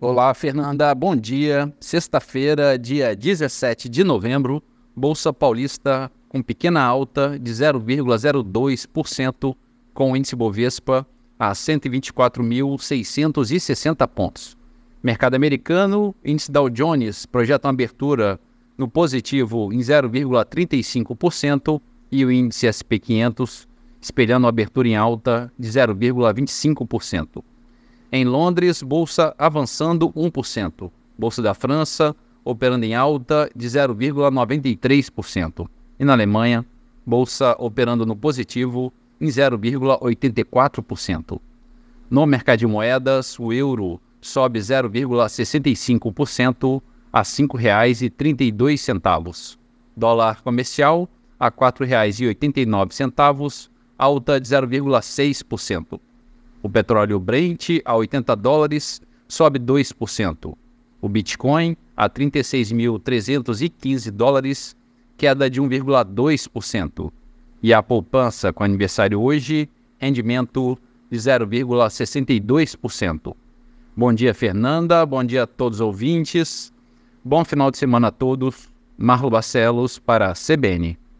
Olá, Fernanda. Bom dia. Sexta-feira, dia 17 de novembro, Bolsa Paulista com pequena alta de 0,02%, com o índice Bovespa a 124.660 pontos. Mercado americano, índice Dow Jones projeta uma abertura no positivo em 0,35% e o índice SP 500 espelhando uma abertura em alta de 0,25%. Em Londres, bolsa avançando 1%. Bolsa da França operando em alta de 0,93%. E na Alemanha, bolsa operando no positivo em 0,84%. No mercado de moedas, o euro sobe 0,65% a R$ 5,32. Dólar comercial a R$ 4,89, alta de 0,6%. O petróleo Brent a 80 dólares sobe 2%. O Bitcoin a 36.315 dólares, queda de 1,2%. E a poupança com aniversário hoje, rendimento de 0,62%. Bom dia, Fernanda. Bom dia a todos os ouvintes. Bom final de semana a todos. Marlo Barcelos para a CBN.